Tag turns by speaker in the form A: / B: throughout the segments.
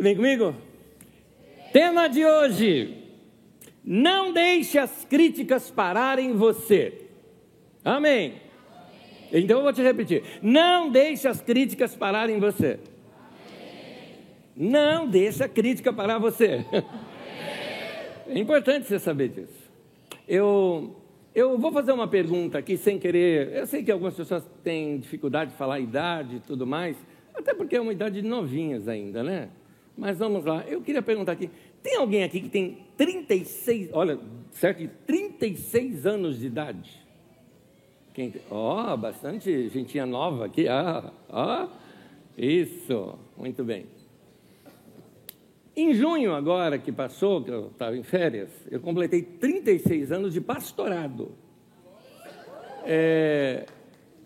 A: Você vem comigo? Tema de hoje: Não deixe as críticas pararem você. Amém. Então eu vou te repetir: Não deixe as críticas pararem você. Não deixe a crítica parar você. É importante você saber disso. Eu, eu vou fazer uma pergunta aqui sem querer. Eu sei que algumas pessoas têm dificuldade de falar idade e tudo mais, até porque é uma idade de novinhas ainda, né? Mas vamos lá. Eu queria perguntar aqui: tem alguém aqui que tem 36, olha, certo? 36 anos de idade? Quem, ó, oh, bastante gentinha nova aqui. Ah, isso, muito bem. Em junho, agora que passou, que eu estava em férias, eu completei 36 anos de pastorado. É,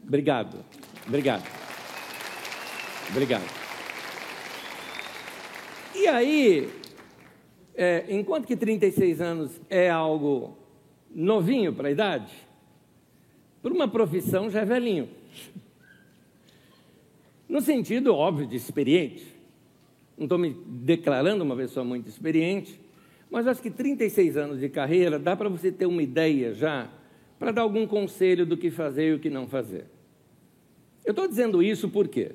A: obrigado, obrigado. Obrigado. E aí, é, enquanto que 36 anos é algo novinho para a idade, por uma profissão já é velhinho. No sentido óbvio de experiente. Não estou me declarando uma pessoa muito experiente, mas acho que 36 anos de carreira dá para você ter uma ideia já, para dar algum conselho do que fazer e o que não fazer. Eu estou dizendo isso por quê?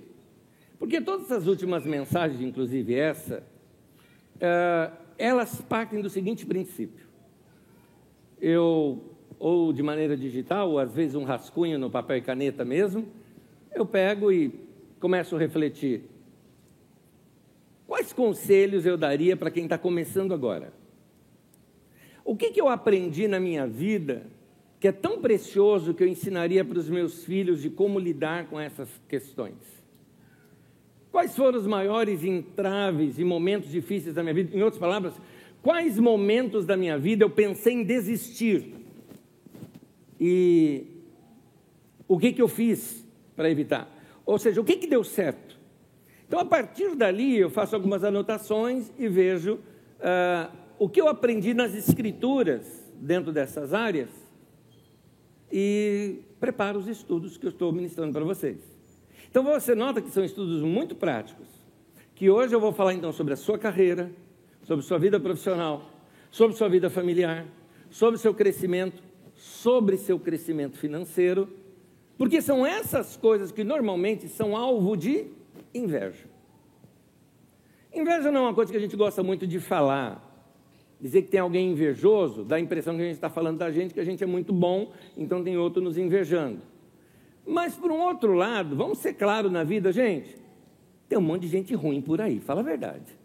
A: Porque todas as últimas mensagens, inclusive essa, uh, elas partem do seguinte princípio. Eu, ou de maneira digital, ou às vezes um rascunho no papel e caneta mesmo, eu pego e começo a refletir. Quais conselhos eu daria para quem está começando agora? O que, que eu aprendi na minha vida que é tão precioso que eu ensinaria para os meus filhos de como lidar com essas questões? Quais foram os maiores entraves e momentos difíceis da minha vida? Em outras palavras, quais momentos da minha vida eu pensei em desistir? E o que, que eu fiz para evitar? Ou seja, o que, que deu certo? Então, a partir dali, eu faço algumas anotações e vejo uh, o que eu aprendi nas escrituras dentro dessas áreas e preparo os estudos que eu estou ministrando para vocês. Então você nota que são estudos muito práticos. Que hoje eu vou falar então sobre a sua carreira, sobre sua vida profissional, sobre sua vida familiar, sobre seu crescimento, sobre seu crescimento financeiro, porque são essas coisas que normalmente são alvo de inveja. Inveja não é uma coisa que a gente gosta muito de falar. Dizer que tem alguém invejoso dá a impressão que a gente está falando da gente, que a gente é muito bom, então tem outro nos invejando. Mas, por um outro lado, vamos ser claros na vida, gente. Tem um monte de gente ruim por aí, fala a verdade.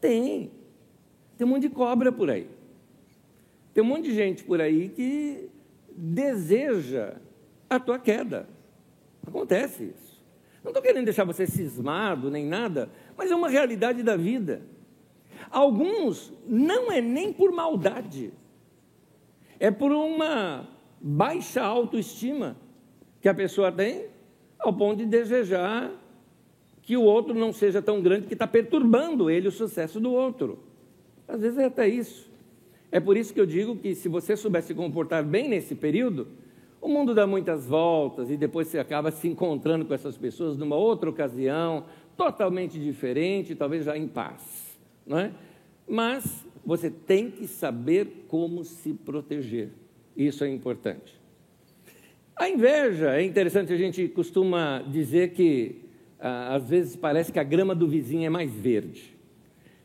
A: Tem. Tem um monte de cobra por aí. Tem um monte de gente por aí que deseja a tua queda. Acontece isso. Não estou querendo deixar você cismado nem nada, mas é uma realidade da vida. Alguns não é nem por maldade, é por uma baixa autoestima que a pessoa tem, ao ponto de desejar que o outro não seja tão grande que está perturbando ele o sucesso do outro. Às vezes é até isso. É por isso que eu digo que se você souber se comportar bem nesse período, o mundo dá muitas voltas e depois você acaba se encontrando com essas pessoas numa outra ocasião, totalmente diferente, talvez já em paz, não é? Mas você tem que saber como se proteger. Isso é importante. A inveja, é interessante, a gente costuma dizer que às vezes parece que a grama do vizinho é mais verde.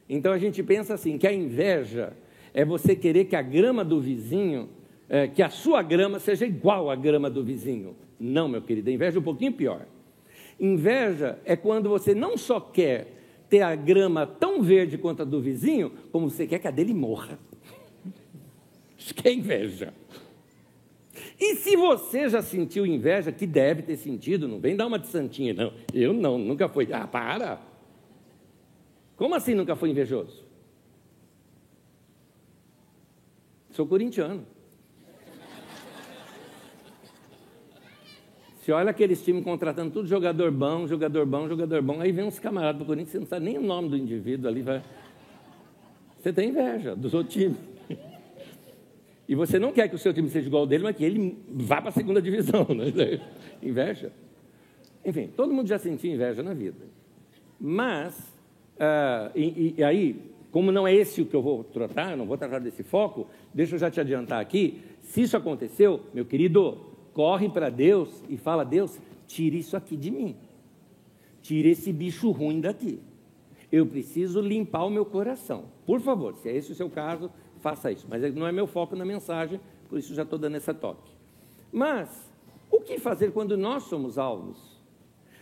A: Então a gente pensa assim, que a inveja é você querer que a grama do vizinho, é, que a sua grama seja igual à grama do vizinho. Não, meu querido, a inveja é um pouquinho pior. Inveja é quando você não só quer ter a grama tão verde quanto a do vizinho, como você quer que a dele morra. Isso que é inveja. E se você já sentiu inveja, que deve ter sentido, não vem dar uma de santinha, não. Eu não, nunca fui. Ah, para! Como assim nunca foi invejoso? Sou corintiano. Você olha aqueles times contratando tudo jogador bom, jogador bom, jogador bom, aí vem uns camaradas do Corinthians, você não sabe nem o nome do indivíduo ali. Vai... Você tem inveja dos outros times. E você não quer que o seu time seja igual ao dele, mas que ele vá para a segunda divisão. Né? Inveja. Enfim, todo mundo já sentiu inveja na vida. Mas Uh, e, e, aí, como não é esse o que eu vou tratar, não vou tratar desse foco, deixa eu já te adiantar aqui. Se isso aconteceu, meu querido, corre para Deus e fala: Deus, tire isso aqui de mim. Tire esse bicho ruim daqui. Eu preciso limpar o meu coração. Por favor, se é esse o seu caso, faça isso. Mas não é meu foco na mensagem, por isso já estou dando essa toque. Mas, o que fazer quando nós somos alvos?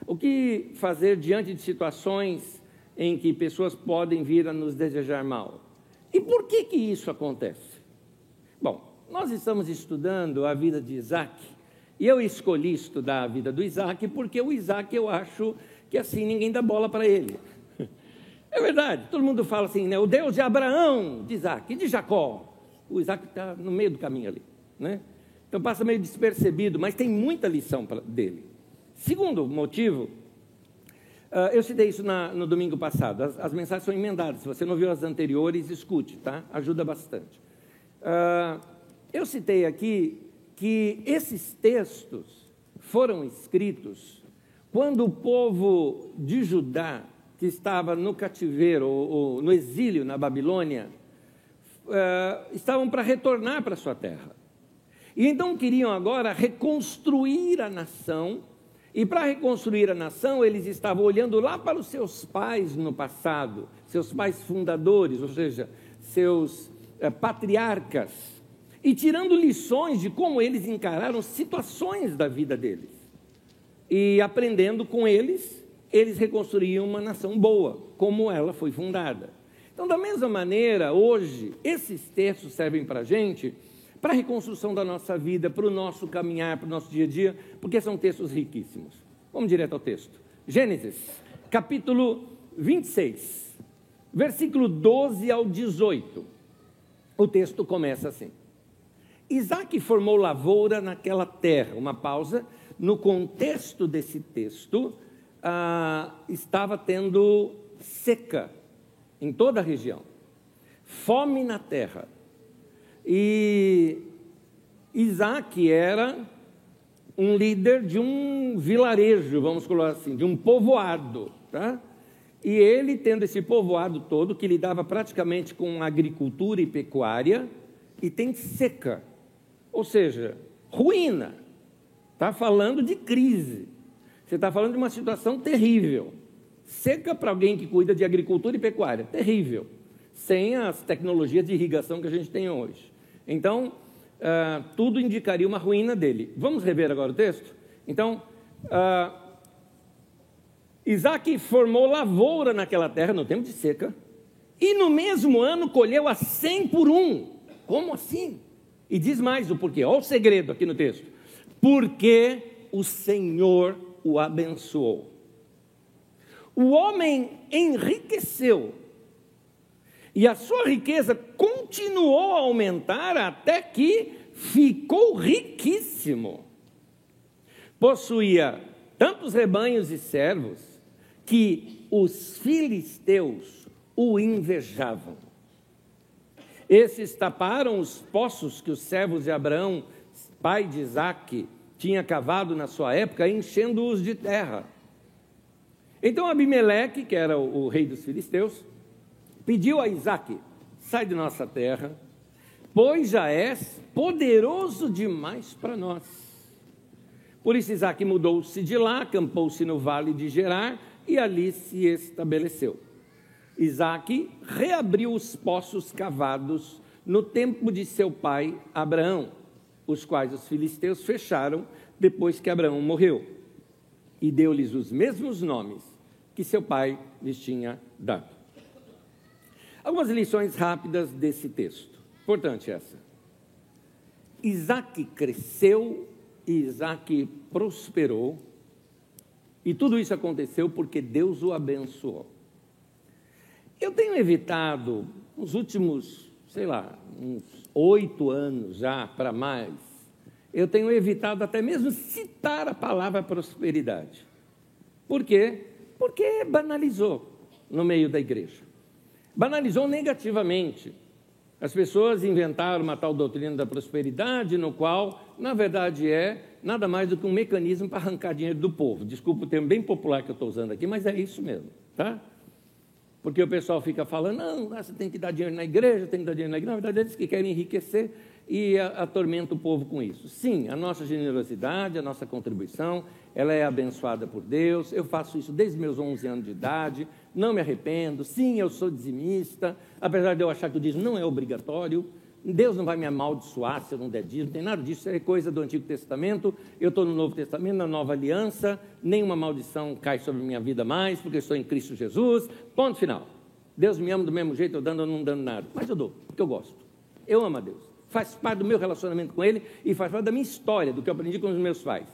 A: O que fazer diante de situações em que pessoas podem vir a nos desejar mal? E por que, que isso acontece? Bom, nós estamos estudando a vida de Isaac, e eu escolhi estudar a vida do Isaac porque o Isaac eu acho que assim ninguém dá bola para ele. É verdade, todo mundo fala assim, né? O Deus de Abraão, de Isaac e de Jacó. O Isaac está no meio do caminho ali, né? Então passa meio despercebido, mas tem muita lição dele. Segundo motivo, uh, eu citei isso na, no domingo passado, as, as, mensagens são emendadas. Se você não viu as anteriores, escute, tá? Ajuda bastante. Uh, eu citei aqui que esses textos foram escritos quando o povo de Judá que estava no cativeiro, ou, ou no exílio na Babilônia, uh, estavam para retornar para sua terra. E então queriam agora reconstruir a nação, e para reconstruir a nação, eles estavam olhando lá para os seus pais no passado, seus pais fundadores, ou seja, seus uh, patriarcas, e tirando lições de como eles encararam situações da vida deles, e aprendendo com eles eles reconstruíam uma nação boa, como ela foi fundada. Então, da mesma maneira, hoje, esses textos servem para a gente, para a reconstrução da nossa vida, para o nosso caminhar, para o nosso dia a dia, porque são textos riquíssimos. Vamos direto ao texto. Gênesis, capítulo 26, versículo 12 ao 18. O texto começa assim: Isaac formou lavoura naquela terra. Uma pausa. No contexto desse texto, ah, estava tendo seca em toda a região, fome na terra. E Isaac era um líder de um vilarejo, vamos colocar assim, de um povoado, tá? E ele, tendo esse povoado todo, que lidava praticamente com agricultura e pecuária, e tem seca, ou seja, ruína. Está falando de crise. Você está falando de uma situação terrível. Seca para alguém que cuida de agricultura e pecuária, terrível. Sem as tecnologias de irrigação que a gente tem hoje. Então, uh, tudo indicaria uma ruína dele. Vamos rever agora o texto? Então, uh, Isaac formou lavoura naquela terra no tempo de seca, e no mesmo ano colheu a cem por um. Como assim? E diz mais o porquê. Olha o segredo aqui no texto. Porque o Senhor o abençoou. O homem enriqueceu e a sua riqueza continuou a aumentar até que ficou riquíssimo. Possuía tantos rebanhos e servos que os filisteus o invejavam. Esses taparam os poços que os servos de Abraão, pai de Isaque, tinha cavado na sua época, enchendo-os de terra. Então Abimeleque, que era o, rei dos filisteus, pediu a Isaac: sai de nossa terra, pois já és poderoso demais para nós. Por isso Isaac mudou-se de lá, acampou-se no vale de Gerar e ali se estabeleceu. Isaac reabriu os poços cavados no tempo de seu pai Abraão os quais os filisteus fecharam depois que Abraão morreu, e deu-lhes os mesmos nomes que seu pai lhes tinha dado. Algumas lições rápidas desse texto. Importante essa. Isaac cresceu e Isaac prosperou, e tudo isso aconteceu porque Deus o abençoou. Eu tenho evitado, nos últimos, sei lá, uns oito anos já para mais, eu tenho evitado até mesmo citar a palavra prosperidade. Por quê? Porque banalizou no meio da igreja. Banalizou negativamente. As pessoas inventaram uma tal doutrina da prosperidade, no qual, na verdade, é nada mais do que um mecanismo para arrancar dinheiro do povo. Desculpa o termo bem popular que eu estou usando aqui, mas é isso mesmo, tá? Porque o pessoal fica falando, não, você tem que dar dinheiro na igreja, tem que dar dinheiro na igreja. Na verdade, eles que querem enriquecer e atormenta o povo com isso. Sim, a nossa generosidade, a nossa contribuição, ela é abençoada por Deus. Eu faço isso desde meus 11 anos de idade, não me arrependo. Sim, eu sou dizimista, apesar de eu achar que o dízimo não é obrigatório. Deus não vai me amaldiçoar se eu não der dízimo, não tem nada disso, isso é coisa do Antigo Testamento. Eu estou no Novo Testamento, na Nova Aliança, nenhuma maldição cai sobre minha vida mais, porque eu estou em Cristo Jesus. Ponto final. Deus me ama do mesmo jeito, eu dando ou não dando nada. Mas eu dou, porque eu gosto. Eu amo a Deus faz parte do meu relacionamento com Ele e faz parte da minha história, do que eu aprendi com os meus pais.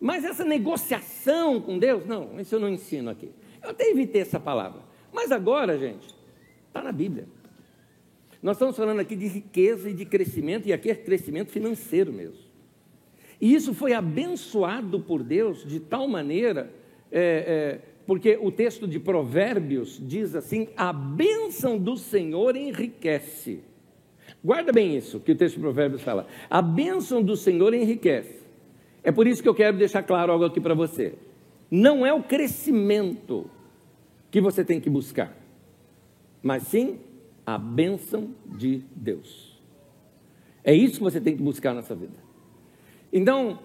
A: Mas essa negociação com Deus, não, isso eu não ensino aqui. Eu até evitei essa palavra. Mas agora, gente, está na Bíblia. Nós estamos falando aqui de riqueza e de crescimento, e aqui é crescimento financeiro mesmo. E isso foi abençoado por Deus de tal maneira, é, é, porque o texto de Provérbios diz assim: a bênção do Senhor enriquece Guarda bem isso que o texto de Provérbios fala. A bênção do Senhor enriquece. É por isso que eu quero deixar claro algo aqui para você. Não é o crescimento que você tem que buscar, mas sim a bênção de Deus. É isso que você tem que buscar nessa vida. Então,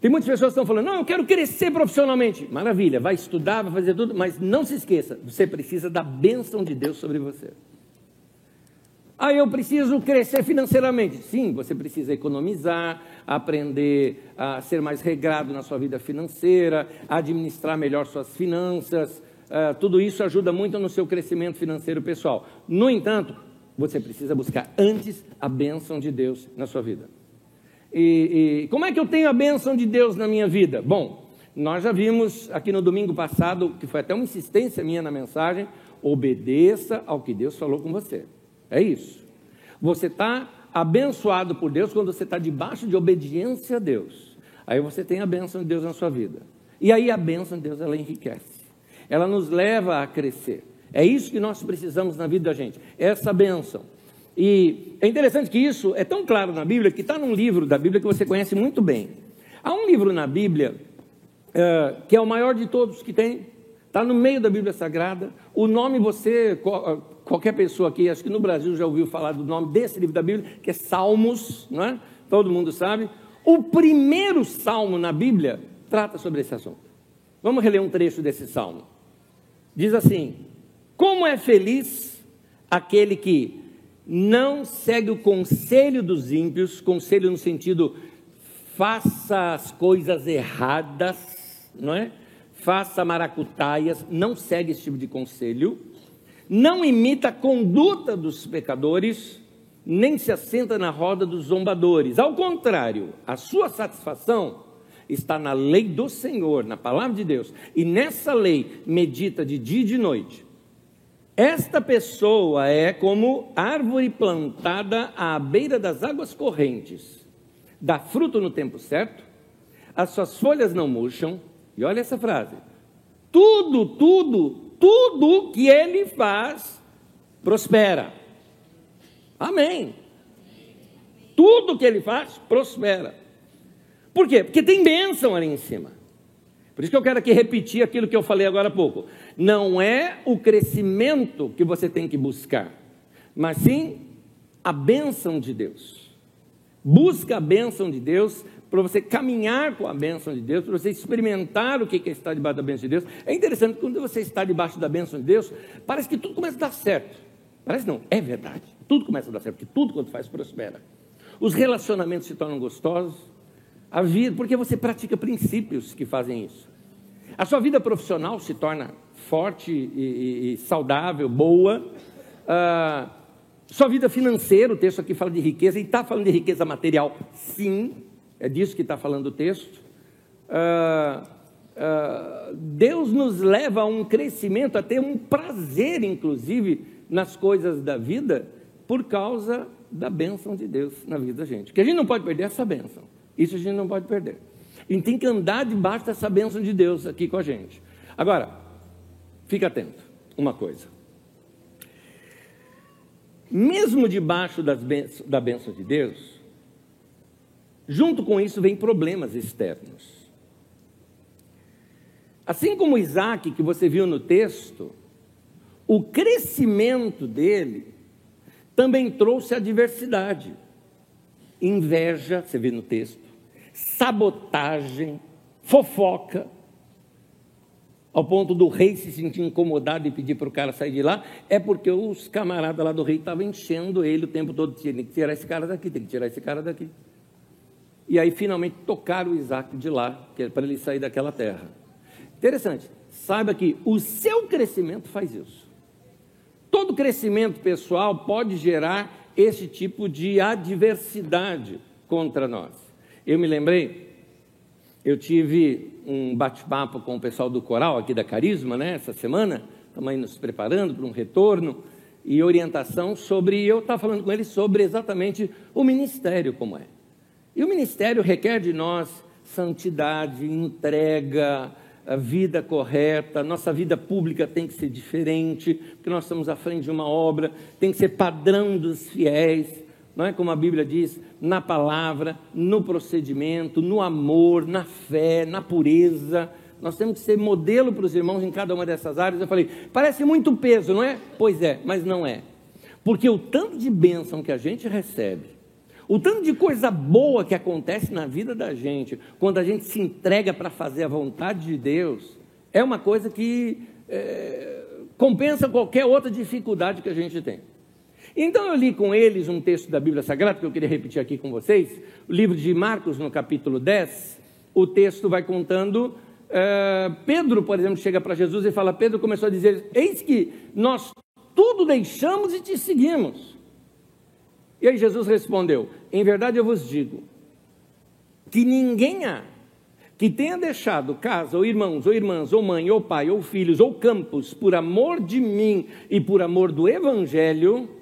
A: tem muitas pessoas que estão falando, não, eu quero crescer profissionalmente. Maravilha, vai estudar, vai fazer tudo, mas não se esqueça, você precisa da bênção de Deus sobre você. Ah, eu preciso crescer financeiramente. Sim, você precisa economizar, aprender a ser mais regrado na sua vida financeira, administrar melhor suas finanças. Uh, tudo isso ajuda muito no seu crescimento financeiro pessoal. No entanto, você precisa buscar antes a bênção de Deus na sua vida. E, e como é que eu tenho a bênção de Deus na minha vida? Bom, nós já vimos aqui no domingo passado, que foi até uma insistência minha na mensagem, obedeça ao que Deus falou com você. É isso. Você está abençoado por Deus quando você está debaixo de obediência a Deus. Aí você tem a bênção de Deus na sua vida. E aí a bênção de Deus ela enriquece. Ela nos leva a crescer. É isso que nós precisamos na vida da gente. Essa bênção. E é interessante que isso é tão claro na Bíblia que está num livro da Bíblia que você conhece muito bem. Há um livro na Bíblia é, que é o maior de todos que tem. Está no meio da Bíblia Sagrada. O nome você Qualquer pessoa aqui, acho que no Brasil já ouviu falar do nome desse livro da Bíblia, que é Salmos, não é? Todo mundo sabe. O primeiro salmo na Bíblia trata sobre esse assunto. Vamos reler um trecho desse salmo. Diz assim: Como é feliz aquele que não segue o conselho dos ímpios, conselho no sentido faça as coisas erradas, não é? Faça maracutaias, não segue esse tipo de conselho não imita a conduta dos pecadores, nem se assenta na roda dos zombadores. Ao contrário, a sua satisfação está na lei do Senhor, na palavra de Deus, e nessa lei medita de dia e de noite. Esta pessoa é como árvore plantada à beira das águas correntes, dá fruto no tempo certo, as suas folhas não murcham, e olha essa frase: tudo, tudo tudo que ele faz prospera. Amém. Tudo que ele faz prospera. Por quê? Porque tem bênção ali em cima. Por isso que eu quero aqui repetir aquilo que eu falei agora há pouco. Não é o crescimento que você tem que buscar, mas sim a bênção de Deus. Busca a bênção de Deus para você caminhar com a bênção de Deus, para você experimentar o que é estar debaixo da bênção de Deus. É interessante que quando você está debaixo da bênção de Deus, parece que tudo começa a dar certo. Parece não, é verdade. Tudo começa a dar certo, porque tudo quando faz prospera. Os relacionamentos se tornam gostosos, a vida, porque você pratica princípios que fazem isso. A sua vida profissional se torna forte e, e, saudável, boa. Ah, sua vida financeira, o texto aqui fala de riqueza, e está falando de riqueza material, sim, é disso que está falando o texto. Ah, ah, Deus nos leva a um crescimento, a ter um prazer, inclusive, nas coisas da vida, por causa da bênção de Deus na vida da gente. Que a gente não pode perder essa bênção. Isso a gente não pode perder. A gente tem que andar debaixo dessa bênção de Deus aqui com a gente. Agora, fica atento, uma coisa. Mesmo debaixo da bênção de Deus, Junto com isso vem problemas externos. Assim como Isaac, que você viu no texto, o crescimento dele também trouxe adversidade, inveja, você vê no texto, sabotagem, fofoca, ao ponto do rei se sentir incomodado e pedir para o cara sair de lá, é porque os camaradas lá do rei estavam enchendo ele o tempo todo, tem que tirar esse cara daqui, tem que tirar esse cara daqui. E aí finalmente tocaram o Isaac de lá, é para ele sair daquela terra. Interessante, saiba que o seu crescimento faz isso. Todo crescimento pessoal pode gerar esse tipo de adversidade contra nós. Eu me lembrei, eu tive um bate-papo com o pessoal do coral aqui da Carisma, né, essa semana, estamos aí nos preparando para um retorno e orientação sobre, eu estava falando com eles sobre exatamente o ministério como é. E o ministério requer de nós santidade, entrega, a vida correta, nossa vida pública tem que ser diferente, porque nós estamos à frente de uma obra, tem que ser padrão dos fiéis, não é como a Bíblia diz, na palavra, no procedimento, no amor, na fé, na pureza. Nós temos que ser modelo para os irmãos em cada uma dessas áreas. Eu falei, parece muito peso, não é? Pois é, mas não é. Porque o tanto de bênção que a gente recebe, o tanto de coisa boa que acontece na vida da gente, quando a gente se entrega para fazer a vontade de Deus, é uma coisa que é, compensa qualquer outra dificuldade que a gente tem. Então eu li com eles um texto da Bíblia Sagrada, que eu queria repetir aqui com vocês, o livro de Marcos, no capítulo 10. O texto vai contando. É, Pedro, por exemplo, chega para Jesus e fala: Pedro começou a dizer: Eis que nós tudo deixamos e te seguimos. E aí Jesus respondeu: Em verdade eu vos digo que ninguém há que tenha deixado casa, ou irmãos, ou irmãs, ou mãe, ou pai, ou filhos, ou campos, por amor de mim e por amor do Evangelho,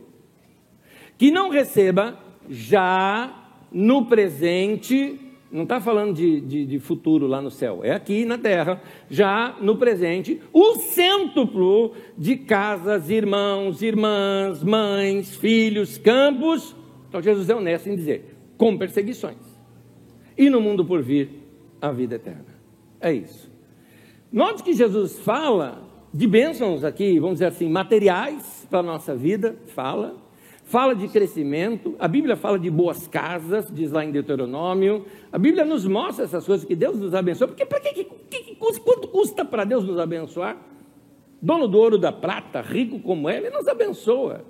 A: que não receba já no presente não está falando de, de, de, futuro lá no céu, é aqui na terra, já no presente, o cêntuplo de casas, irmãos, irmãs, mães, filhos, campos. Então Jesus é honesto em dizer, com perseguições. E no mundo por vir, a vida eterna. É isso. Note que Jesus fala de bênçãos aqui, vamos dizer assim, materiais para a nossa vida, fala, fala de crescimento, a Bíblia fala de boas casas, diz lá em Deuteronômio, a Bíblia nos mostra essas coisas que Deus nos abençoa, porque para que, que, quanto custa para Deus nos abençoar? Dono do ouro da prata, rico como é, ele nos abençoa.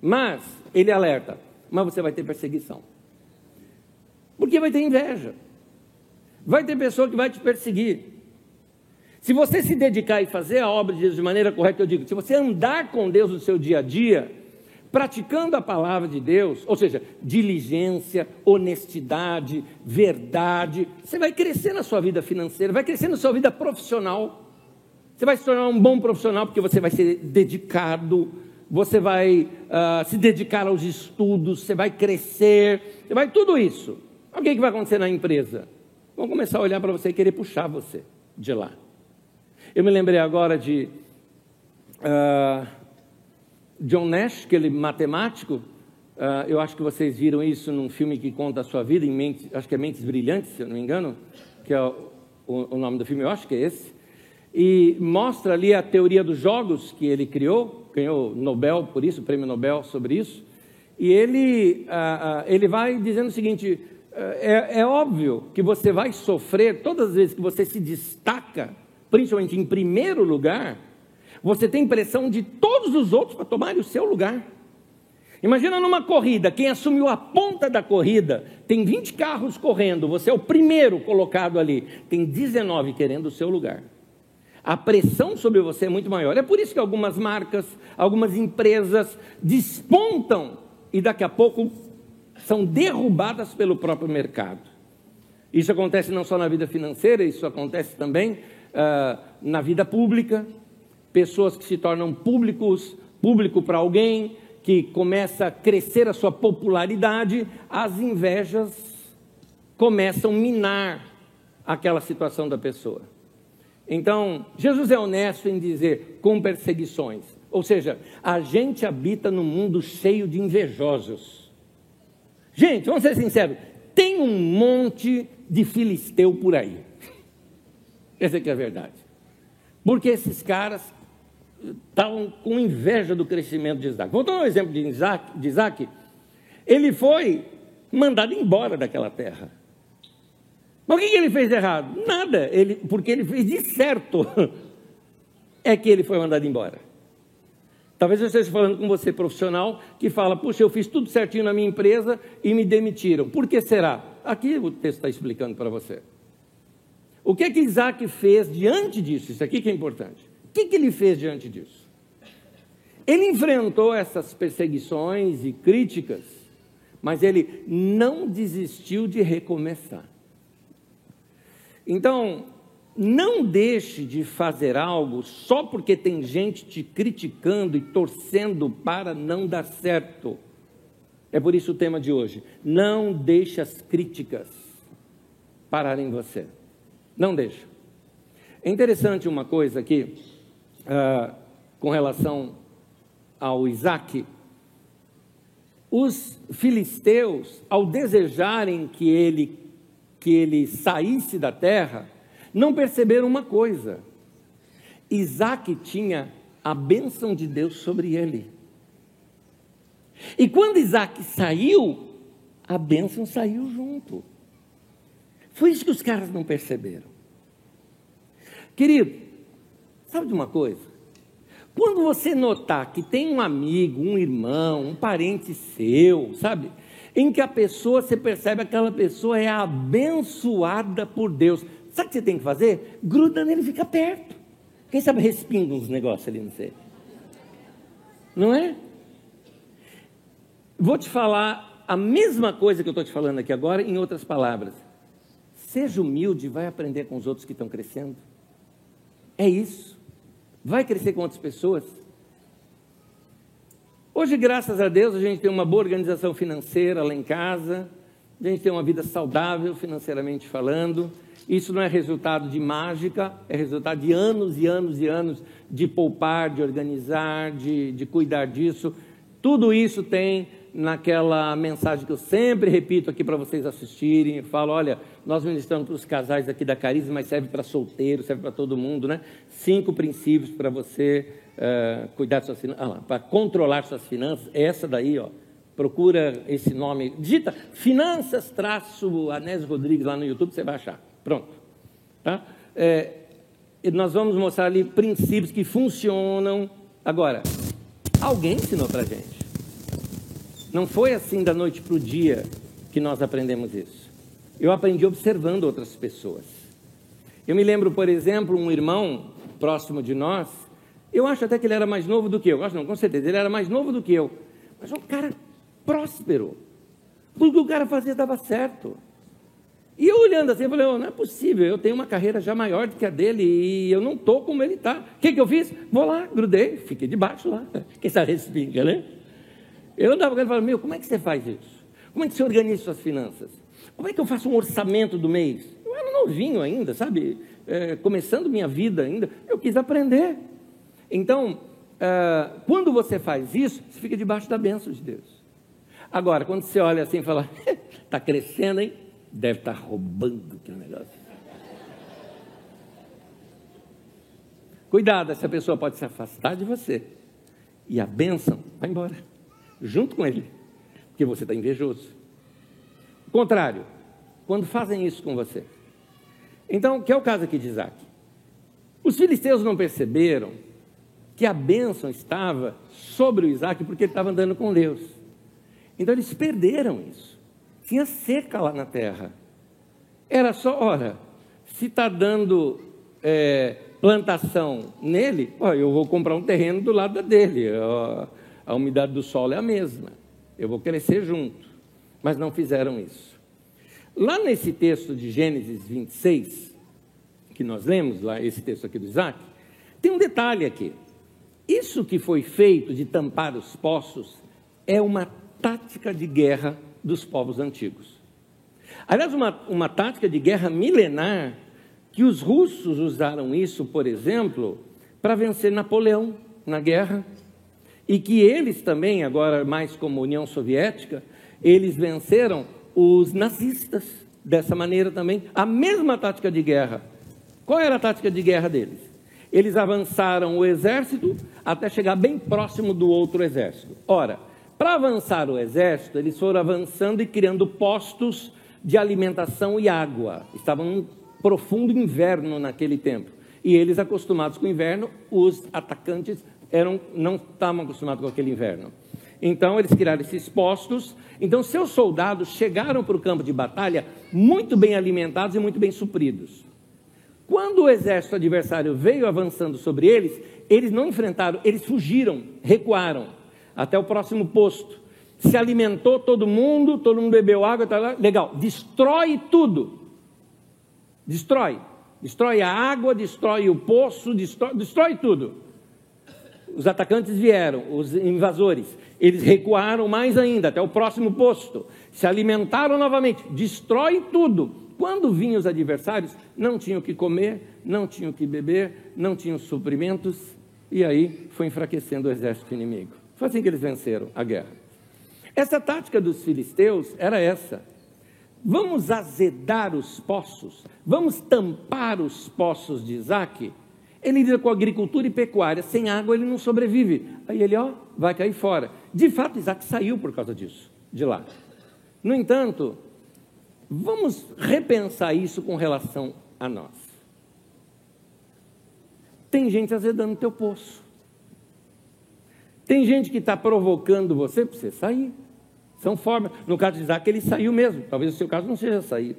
A: Mas ele alerta, mas você vai ter perseguição. Porque vai ter inveja. Vai ter pessoa que vai te perseguir. Se você se dedicar e fazer a obra de Deus de maneira correta, eu digo, se você andar com Deus no seu dia a dia, praticando a palavra de Deus, ou seja, diligência, honestidade, verdade, você vai crescer na sua vida financeira, vai crescer na sua vida profissional. Você vai se tornar um bom profissional porque você vai ser dedicado, você vai uh, se dedicar aos estudos, você vai crescer, você vai tudo isso. O que, que vai acontecer na empresa? Vão começar a olhar para você e querer puxar você de lá. Eu me lembrei agora de uh, John Nash, aquele matemático, uh, eu acho que vocês viram isso num filme que conta a sua vida, em Mentes, acho que é Mentes Brilhantes, se eu não me engano, que é o, o, o nome do filme, eu acho que é esse. E mostra ali a teoria dos jogos que ele criou, ganhou Nobel por isso, prêmio Nobel sobre isso. E ele, uh, uh, ele vai dizendo o seguinte: é, é óbvio que você vai sofrer todas as vezes que você se destaca, principalmente em primeiro lugar, você tem pressão de todos os outros para tomarem o seu lugar. Imagina numa corrida, quem assumiu a ponta da corrida, tem 20 carros correndo, você é o primeiro colocado ali, tem 19 querendo o seu lugar. A pressão sobre você é muito maior. É por isso que algumas marcas, algumas empresas despontam e daqui a pouco são derrubadas pelo próprio mercado. Isso acontece não só na vida financeira, isso acontece também uh, na vida pública pessoas que se tornam públicos, público para alguém, que começa a crescer a sua popularidade, as invejas começam a minar aquela situação da pessoa. Então, Jesus é honesto em dizer com perseguições, ou seja, a gente habita num mundo cheio de invejosos. Gente, vamos ser sinceros, tem um monte de filisteu por aí. Essa que é a verdade. Porque esses caras estavam com inveja do crescimento de Isaac. Voltando ao exemplo de Isaac, de Isaac, ele foi mandado embora daquela terra. Mas o que ele fez de errado? Nada, ele, porque ele fez de certo, é que ele foi mandado embora. Talvez eu esteja falando com você, profissional, que fala: Puxa, eu fiz tudo certinho na minha empresa e me demitiram. Por que será? Aqui o texto está explicando para você. O que é que Isaac fez diante disso? Isso aqui que é importante. Que, que ele fez diante disso? Ele enfrentou essas perseguições e críticas, mas ele não desistiu de recomeçar. Então, não deixe de fazer algo só porque tem gente te criticando e torcendo para não dar certo. É por isso o tema de hoje. Não deixe as críticas pararem você. Não deixe. É interessante uma coisa aqui, uh, com relação ao Isaac. Os filisteus, ao desejarem que ele, que ele saísse da terra, não perceberam uma coisa: Isaac tinha a bênção de Deus sobre ele. E quando Isaac saiu, a bênção saiu junto. Foi isso que os caras não perceberam. Querido, sabe de uma coisa? Quando você notar que tem um amigo, um irmão, um parente seu, sabe? Em que a pessoa, você percebe que aquela pessoa é abençoada por Deus. Sabe o que você tem que fazer? Gruda nele e fica perto. Quem sabe respinga uns negócios ali, não sei. Não é? Vou te falar a mesma coisa que eu estou te falando aqui agora, em outras palavras. Seja humilde e vai aprender com os outros que estão crescendo. É isso. Vai crescer com outras pessoas. Hoje, graças a Deus, a gente tem uma boa organização financeira lá em casa, a gente tem uma vida saudável financeiramente falando. Isso não é resultado de mágica, é resultado de anos e anos e anos de poupar, de organizar, de, de cuidar disso. Tudo isso tem naquela mensagem que eu sempre repito aqui para vocês assistirem. Eu falo: olha, nós ministramos para os casais aqui da Carisma, mas serve para solteiro, serve para todo mundo, né? Cinco princípios para você uh, cuidar de suas finanças, ah, para controlar suas finanças. Essa daí, ó procura esse nome, digita finanças traço Anésio Rodrigues lá no YouTube, você vai achar. Pronto. Tá? É, nós vamos mostrar ali princípios que funcionam. Agora, alguém ensinou para gente. Não foi assim da noite para o dia que nós aprendemos isso. Eu aprendi observando outras pessoas. Eu me lembro, por exemplo, um irmão próximo de nós. Eu acho até que ele era mais novo do que eu. acho não, com certeza, ele era mais novo do que eu. Mas um cara próspero. Tudo que o cara fazia dava certo. E eu olhando assim, eu falei, oh, não é possível, eu tenho uma carreira já maior do que a dele e eu não estou como ele está. O que, que eu fiz? Vou lá, grudei, fiquei debaixo lá. Quem sabe respinga, né? Eu andava com ele e falava, meu, como é que você faz isso? Como é que você organiza suas finanças? Como é que eu faço um orçamento do mês? Eu era novinho ainda, sabe? É, começando minha vida ainda, eu quis aprender. Então, é, quando você faz isso, você fica debaixo da bênção de Deus. Agora, quando você olha assim e fala, está crescendo, hein? deve estar roubando aquele negócio. Cuidado, essa pessoa pode se afastar de você. E a bênção vai embora, junto com ele, porque você está invejoso. O contrário, quando fazem isso com você. Então, que é o caso aqui de Isaac. Os filisteus não perceberam que a bênção estava sobre o Isaac porque ele estava andando com Deus. Então eles perderam isso. Tinha seca lá na terra. Era só, ora, se está dando é, plantação nele, ó, eu vou comprar um terreno do lado dele. Ó, a umidade do solo é a mesma. Eu vou crescer junto. Mas não fizeram isso. Lá nesse texto de Gênesis 26, que nós lemos, lá esse texto aqui do Isaac, tem um detalhe aqui. Isso que foi feito de tampar os poços é uma tática de guerra dos povos antigos. Aliás, uma, uma tática de guerra milenar, que os russos usaram isso, por exemplo, para vencer Napoleão na guerra, e que eles também, agora mais como União Soviética, eles venceram os nazistas dessa maneira também, a mesma tática de guerra. Qual era a tática de guerra deles? eles avançaram o exército até chegar bem próximo do outro exército. Ora, para avançar o exército, eles foram avançando e criando postos de alimentação e água. Estavam num profundo inverno naquele tempo. E eles, acostumados com o inverno, os atacantes eram, não estavam acostumados com aquele inverno. Então, eles criaram esses postos. Então, seus soldados chegaram para o campo de batalha muito bem alimentados e muito bem supridos. Quando o exército adversário veio avançando sobre eles, eles não enfrentaram, eles fugiram, recuaram até o próximo posto. Se alimentou todo mundo, todo mundo bebeu água, tá lá, legal. Destrói tudo. Destrói. Destrói a água, destrói o poço, destrói, destrói tudo. Os atacantes vieram, os invasores. Eles recuaram mais ainda até o próximo posto. Se alimentaram novamente. Destrói tudo. Quando vinham os adversários, não tinham o que comer, não tinham o que beber, não tinham suprimentos. E aí foi enfraquecendo o exército inimigo. Foi assim que eles venceram a guerra. Essa tática dos filisteus era essa. Vamos azedar os poços, vamos tampar os poços de Isaac. Ele lida com agricultura e pecuária, sem água ele não sobrevive. Aí ele, ó, vai cair fora. De fato, Isaac saiu por causa disso, de lá. No entanto, vamos repensar isso com relação a nós. Tem gente azedando teu poço. Tem gente que está provocando você para você sair. São formas. No caso de Isaac, ele saiu mesmo. Talvez o seu caso não seja sair.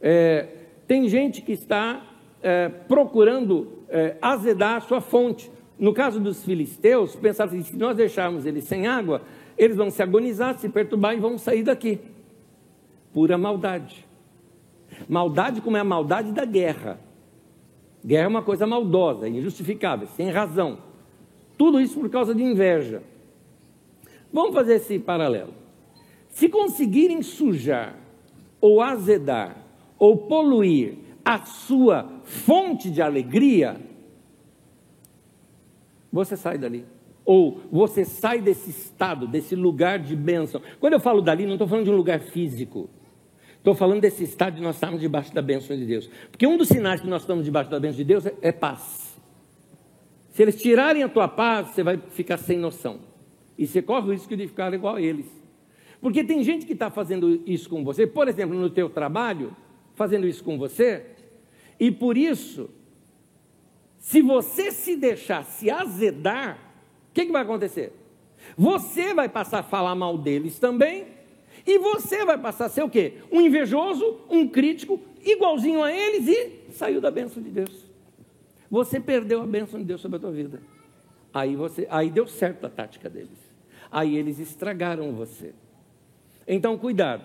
A: É, tem gente que está é, procurando é, azedar a sua fonte. No caso dos filisteus, pensaram assim: se nós deixarmos eles sem água, eles vão se agonizar, se perturbar e vão sair daqui. Pura maldade. Maldade como é a maldade da guerra. Guerra é uma coisa maldosa, injustificável, sem razão. Tudo isso por causa de inveja. Vamos fazer esse paralelo. Se conseguirem sujar, ou azedar, ou poluir a sua fonte de alegria, você sai dali. Ou você sai desse estado, desse lugar de bênção. Quando eu falo dali, não estou falando de um lugar físico. Estou falando desse estado de nós estarmos debaixo da bênção de Deus. Porque um dos sinais que nós estamos debaixo da bênção de Deus é, é paz. Se eles tirarem a tua paz, você vai ficar sem noção. E você corre o risco de ficar igual a eles. Porque tem gente que está fazendo isso com você, por exemplo, no teu trabalho, fazendo isso com você, e por isso, se você se deixar se azedar, o que, que vai acontecer? Você vai passar a falar mal deles também, e você vai passar a ser o quê? Um invejoso, um crítico, igualzinho a eles, e saiu da bênção de Deus. Você perdeu a bênção de Deus sobre a tua vida. Aí, você, aí deu certo a tática deles. Aí eles estragaram você. Então, cuidado.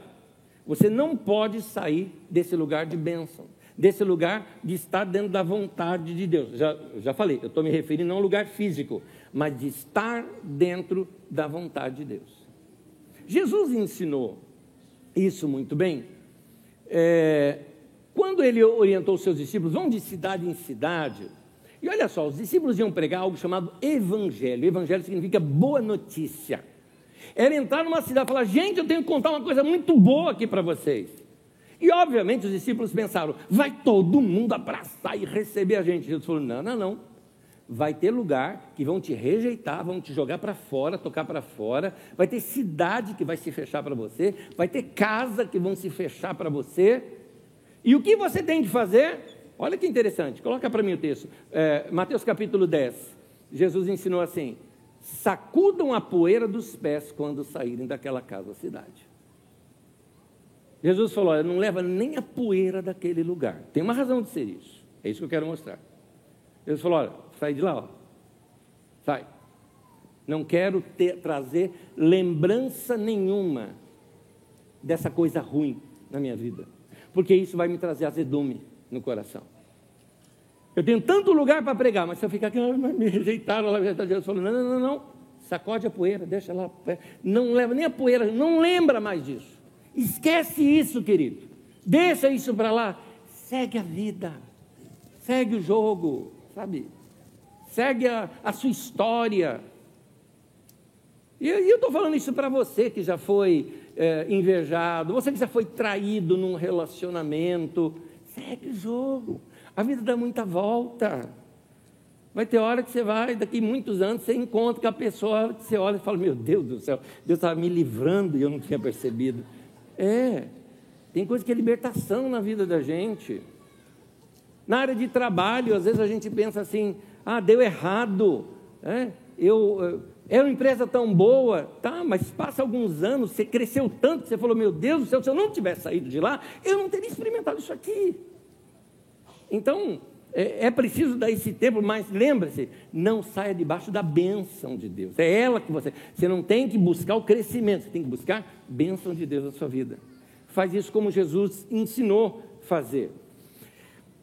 A: Você não pode sair desse lugar de bênção, desse lugar de estar dentro da vontade de Deus. Já, já falei, eu estou me referindo não a um lugar físico, mas de estar dentro da vontade de Deus. Jesus ensinou isso muito bem. É, quando ele orientou seus discípulos, vão de cidade em cidade. E olha só, os discípulos iam pregar algo chamado evangelho. Evangelho significa boa notícia. Era entrar numa cidade e falar: gente, eu tenho que contar uma coisa muito boa aqui para vocês. E obviamente os discípulos pensaram: vai todo mundo abraçar e receber a gente. Jesus falou: não, não, não. Vai ter lugar que vão te rejeitar, vão te jogar para fora, tocar para fora. Vai ter cidade que vai se fechar para você. Vai ter casa que vão se fechar para você. E o que você tem de fazer? Olha que interessante, coloca para mim o texto. É, Mateus capítulo 10. Jesus ensinou assim: sacudam a poeira dos pés quando saírem daquela casa ou cidade. Jesus falou: olha, não leva nem a poeira daquele lugar. Tem uma razão de ser isso. É isso que eu quero mostrar. Jesus falou: olha, sai de lá, ó. sai. Não quero ter, trazer lembrança nenhuma dessa coisa ruim na minha vida porque isso vai me trazer azedume no coração. Eu tenho tanto lugar para pregar, mas se eu ficar aqui, ah, me rejeitaram, lá, Jesus falou, não, não, não, não, sacode a poeira, deixa lá, não leva nem a poeira, não lembra mais disso. Esquece isso, querido. Deixa isso para lá. Segue a vida, segue o jogo, sabe? Segue a, a sua história. E eu estou falando isso para você que já foi é, invejado, você que já foi traído num relacionamento, segue o jogo. A vida dá muita volta. Vai ter hora que você vai, daqui muitos anos, você encontra com a pessoa, você olha e fala, meu Deus do céu, Deus estava me livrando e eu não tinha percebido. É, tem coisa que é libertação na vida da gente. Na área de trabalho, às vezes a gente pensa assim, ah, deu errado, é, eu, é uma empresa tão boa, tá, mas passa alguns anos, você cresceu tanto, você falou, meu Deus do céu, se eu não tivesse saído de lá, eu não teria experimentado isso aqui. Então, é, é preciso dar esse tempo, mas lembre-se, não saia debaixo da bênção de Deus. É ela que você. Você não tem que buscar o crescimento, você tem que buscar bênção de Deus na sua vida. Faz isso como Jesus ensinou fazer.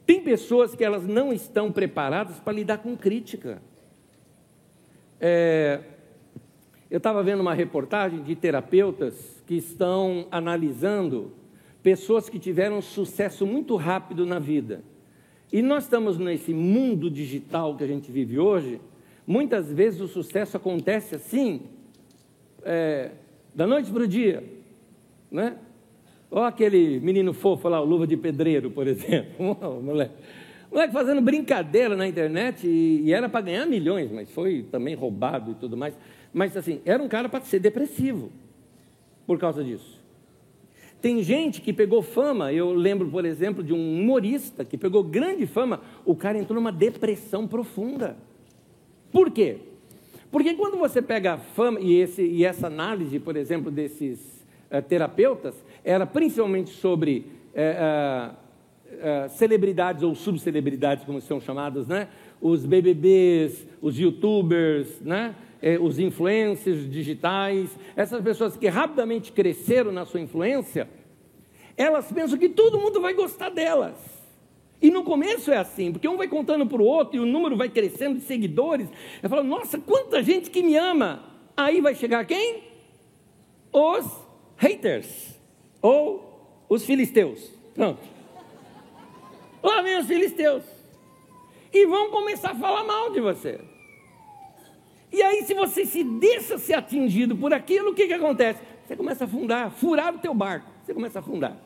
A: Tem pessoas que elas não estão preparadas para lidar com crítica. É, eu estava vendo uma reportagem de terapeutas que estão analisando pessoas que tiveram sucesso muito rápido na vida e nós estamos nesse mundo digital que a gente vive hoje, muitas vezes o sucesso acontece assim, é, da noite para o dia, né? Olha aquele menino fofo lá, o Luva de Pedreiro, por exemplo, o moleque. Moleque fazendo brincadeira na internet e, e era para ganhar milhões, mas foi também roubado e tudo mais. Mas assim, era um cara para ser depressivo por causa disso. Tem gente que pegou fama, eu lembro, por exemplo, de um humorista que pegou grande fama, o cara entrou numa depressão profunda. Por quê? Porque quando você pega a fama, e, esse, e essa análise, por exemplo, desses uh, terapeutas, era principalmente sobre uh, uh, celebridades ou subcelebridades, como são chamadas, né? os BBBs, os youtubers, né? Eh, os influencers digitais, essas pessoas que rapidamente cresceram na sua influência, elas pensam que todo mundo vai gostar delas. E no começo é assim, porque um vai contando para o outro e o número vai crescendo de seguidores. Eu falo, nossa, quanta gente que me ama. Aí vai chegar quem? Os haters. Ou os filisteus. Pronto. Lá vem os filisteus. E vão começar a falar mal de você. E aí, se você se deixa ser atingido por aquilo, o que, que acontece? Você começa a afundar, furar o teu barco, você começa a afundar.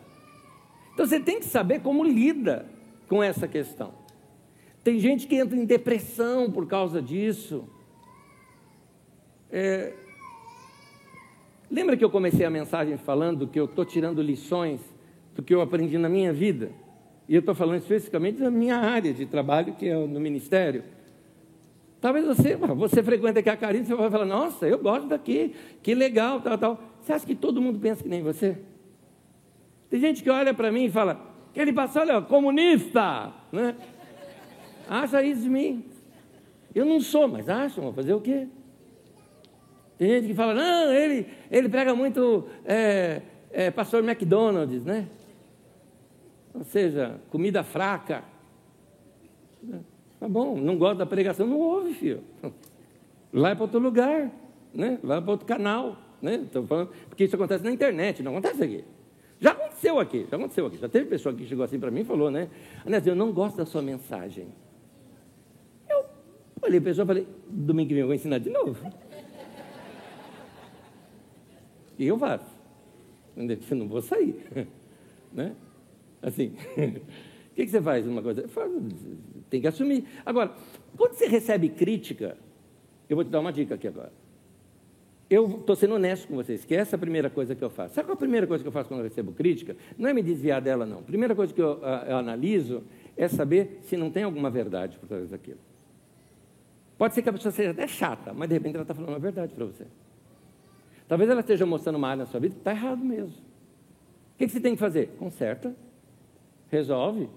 A: Então você tem que saber como lida com essa questão. Tem gente que entra em depressão por causa disso. É... Lembra que eu comecei a mensagem falando que eu estou tirando lições do que eu aprendi na minha vida? E eu estou falando especificamente da minha área de trabalho, que é no ministério. Talvez você, você frequenta aqui a Carina, você vai falar, nossa, eu gosto daqui, que legal, tal, tal. Você acha que todo mundo pensa que nem você? Tem gente que olha para mim e fala, aquele pastor, olha, comunista, né? Acha isso de mim. Eu não sou, mas acham, fazer o quê? Tem gente que fala, não, ele, ele prega muito é, é, pastor McDonald's, né? Ou seja, comida fraca. Tá bom, não gosta da pregação, não ouve, filho. Vai para outro lugar, né? Vai para outro canal, né? Estou falando, porque isso acontece na internet, não acontece aqui. Já aconteceu aqui, já aconteceu aqui. Já teve pessoa que chegou assim para mim e falou, né? Anésio, eu não gosto da sua mensagem. Eu olhei a pessoa e falei, domingo que vem eu vou ensinar de novo. E eu faço. Eu não vou sair. Né? Assim. O que, que, você faz? Uma coisa, tem que assumir. Agora, quando você recebe crítica, eu vou te dar uma dica aqui agora. Eu estou sendo honesto com vocês, que essa é a primeira coisa que eu faço. Sabe qual é a primeira coisa que eu faço quando eu recebo crítica? Não é me desviar dela, não. A primeira coisa que eu, eu analiso é saber se não tem alguma verdade por trás daquilo. Pode ser que a pessoa seja até chata, mas de repente ela está falando uma verdade para você. Talvez ela esteja mostrando uma área na sua vida que está errado mesmo. O que, que você tem que fazer? Conserta, resolve,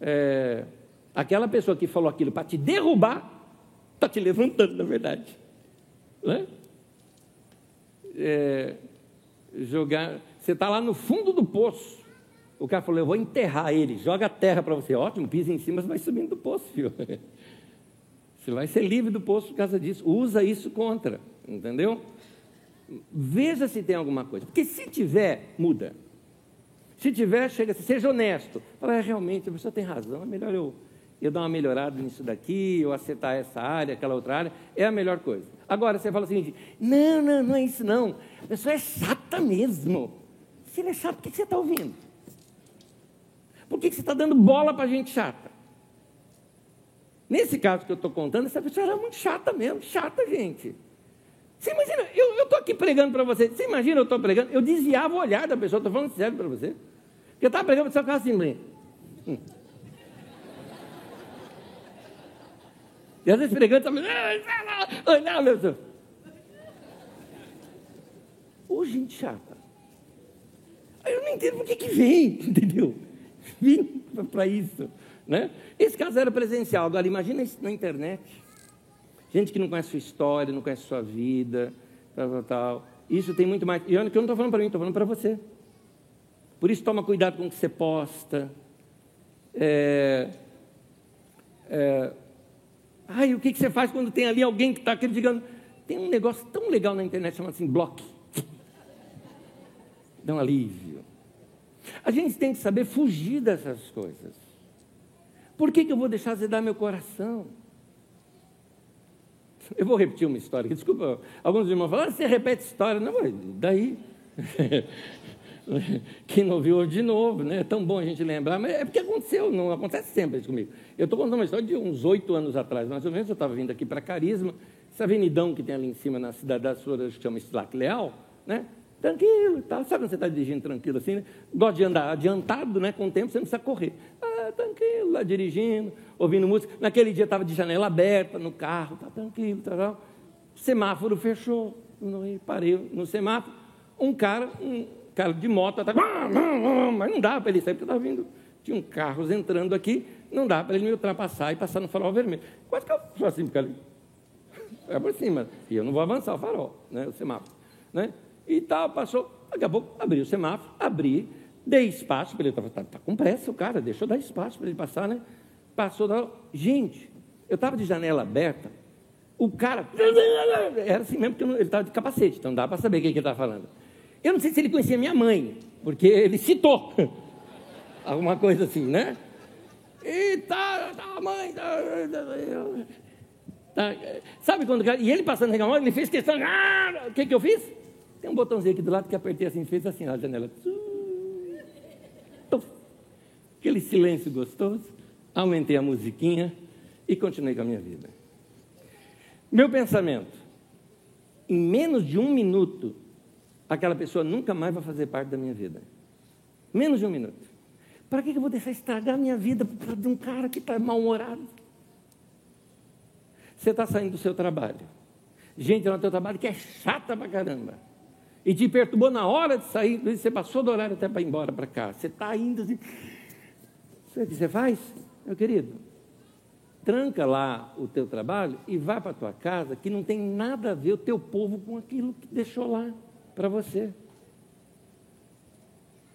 A: é, aquela pessoa que falou aquilo para te derrubar, está te levantando, na verdade. Né? É, jogar, você está lá no fundo do poço. O cara falou: Eu vou enterrar ele. Joga a terra para você. Ótimo, pisa em cima, você vai subindo do poço, filho. Você vai ser livre do poço por causa disso. Usa isso contra, entendeu? Veja se tem alguma coisa. Porque se tiver, muda. Se tiver, chega assim, seja honesto. Fala, é, realmente, a pessoa tem razão, é melhor eu, eu dar uma melhorada nisso daqui, eu acertar essa área, aquela outra área, é a melhor coisa. Agora, você fala o seguinte, não, não, não é isso não, a pessoa é chata mesmo. Se ele é chato, por que você está ouvindo? Por que você está dando bola para gente chata? Nesse caso que eu estou contando, essa pessoa era muito chata mesmo, chata, gente. Você imagina, eu estou aqui pregando para você, você imagina eu estou pregando, eu desviava o olhar da pessoa, estou falando sério para você. Porque eu estava pregando, pessoa ficava assim, hum. E às vezes pregando, estava, olha, meu Deus. Ô, gente chata. Eu não entendo por que, que vem, entendeu? Vim para isso. Né? Esse caso era presencial, agora imagina isso na internet. Gente que não conhece sua história, não conhece sua vida, tal, tal, tal. Isso tem muito mais. E olha que eu não estou falando para mim, estou falando para você. Por isso toma cuidado com o que você posta. É, é, ai, o que, você faz quando tem ali alguém que está criticando? Tem um negócio tão legal na internet chamado assim, bloque. Dá um alívio. A gente tem que saber fugir dessas coisas. Por que, que eu vou deixar azedar meu coração? Eu vou repetir uma história. Desculpa, alguns irmãos falam, ah, você repete história. Não, daí. Quem não viu de novo, né? É tão bom a gente lembrar, mas é porque aconteceu, não acontece sempre isso comigo. Eu estou contando uma história de uns oito anos atrás, mais ou menos, eu estava vindo aqui para Carisma, essa avenidão que tem ali em cima na cidade das flores, que chama Slack Leal, né? Tranquilo, tá? sabe quando você está dirigindo tranquilo assim, né? Gosta de andar adiantado, né? Com o tempo você não precisa correr. Ah, tranquilo, lá dirigindo, ouvindo música. Naquele dia estava de janela aberta no carro, tá tranquilo, tá, tá. Semáforo fechou, parei no semáforo. Um cara, um cara de moto, tá, mas não dá para ele sair, porque estava vindo. Tinha um carros entrando aqui, não dá para ele me ultrapassar e passar no farol vermelho. Quase que eu sou assim, porque é por cima. E eu não vou avançar o farol, né? O semáforo. Né? E tal, passou. Daqui a pouco abri o semáforo, abri, dei espaço para ele. Estava tá, tá, com pressa o cara, deixou dar espaço para ele passar, né? Passou da. Gente, eu estava de janela aberta, o cara. Era assim mesmo, porque ele estava de capacete, então não dá para saber o que ele estava falando. Eu não sei se ele conhecia minha mãe, porque ele citou alguma coisa assim, né? E tá, tá mãe. Tá, tá, sabe quando. E ele passando reclamando, ele fez questão. Ah, o que, que eu fiz? Tem um botãozinho aqui do lado que apertei assim, fez assim na janela. Aquele silêncio gostoso. Aumentei a musiquinha e continuei com a minha vida. Meu pensamento: em menos de um minuto, aquela pessoa nunca mais vai fazer parte da minha vida. Menos de um minuto. Para que eu vou deixar estragar a minha vida por causa de um cara que está mal-humorado? Você está saindo do seu trabalho. Gente no teu trabalho que é chata pra caramba e te perturbou na hora de sair, você passou do horário até para ir embora para cá. Você está indo assim. O que você faz, meu querido? Tranca lá o teu trabalho e vá para a tua casa, que não tem nada a ver o teu povo com aquilo que deixou lá para você.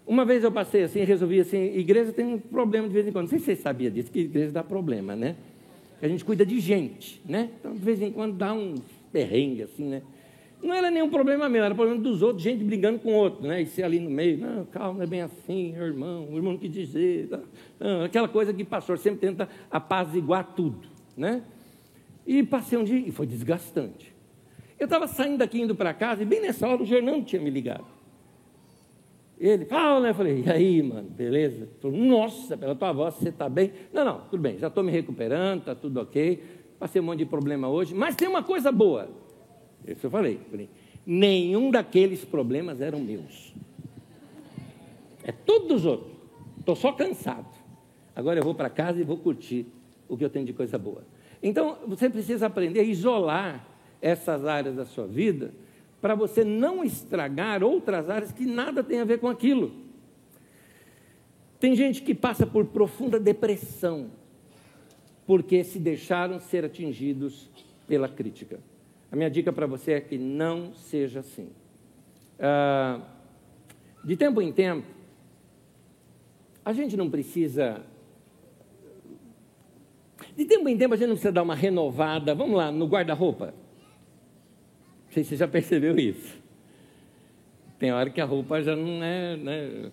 A: Uma vez eu passei assim, resolvi assim, igreja tem um problema de vez em quando. Não sei se você sabia disso, que igreja dá problema, né? A gente cuida de gente, né? Então, de vez em quando dá um perrengue assim, né? Não era nenhum problema meu, era problema dos outros, gente brigando com outro, né? E ser ali no meio, não, calma, não é bem assim, irmão, o irmão quis dizer, tá? não, aquela coisa que pastor sempre tenta apaziguar tudo, né? E passei um dia, e foi desgastante. Eu estava saindo daqui, indo para casa, e bem nessa hora o Gernando tinha me ligado. Ele, fala, né? Eu falei, e aí, mano, beleza? Nossa, pela tua voz, você está bem? Não, não, tudo bem, já estou me recuperando, está tudo ok. Passei um monte de problema hoje, mas tem uma coisa boa. Isso eu falei. falei nenhum daqueles problemas eram meus. É tudo dos outros. Estou só cansado. Agora eu vou para casa e vou curtir o que eu tenho de coisa boa. Então, você precisa aprender a isolar essas áreas da sua vida para você não estragar outras áreas que nada tem a ver com aquilo. Tem gente que passa por profunda depressão porque se deixaram ser atingidos pela crítica. A minha dica para você é que não seja assim. Ah, de tempo em tempo, a gente não precisa. De tempo em tempo, a gente não precisa dar uma renovada. Vamos lá, no guarda-roupa. Não sei se você já percebeu isso. Tem hora que a roupa já não é. Né?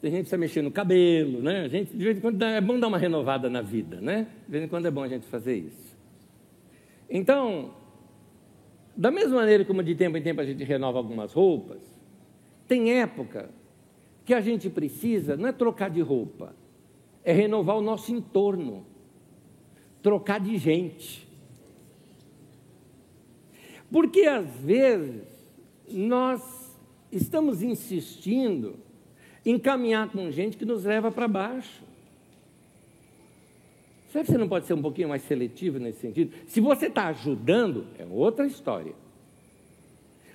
A: Tem gente precisa mexer no cabelo, né? A gente, de vez em quando, é bom dar uma renovada na vida, né? De vez em quando é bom a gente fazer isso. Então, da mesma maneira como de tempo em tempo a gente renova algumas roupas, tem época que a gente precisa, não é trocar de roupa, é renovar o nosso entorno. trocar de gente. Porque às vezes nós estamos insistindo em caminhar com gente que nos leva para baixo. Será que você não pode ser um pouquinho mais seletivo nesse sentido? Se você está ajudando, é outra história.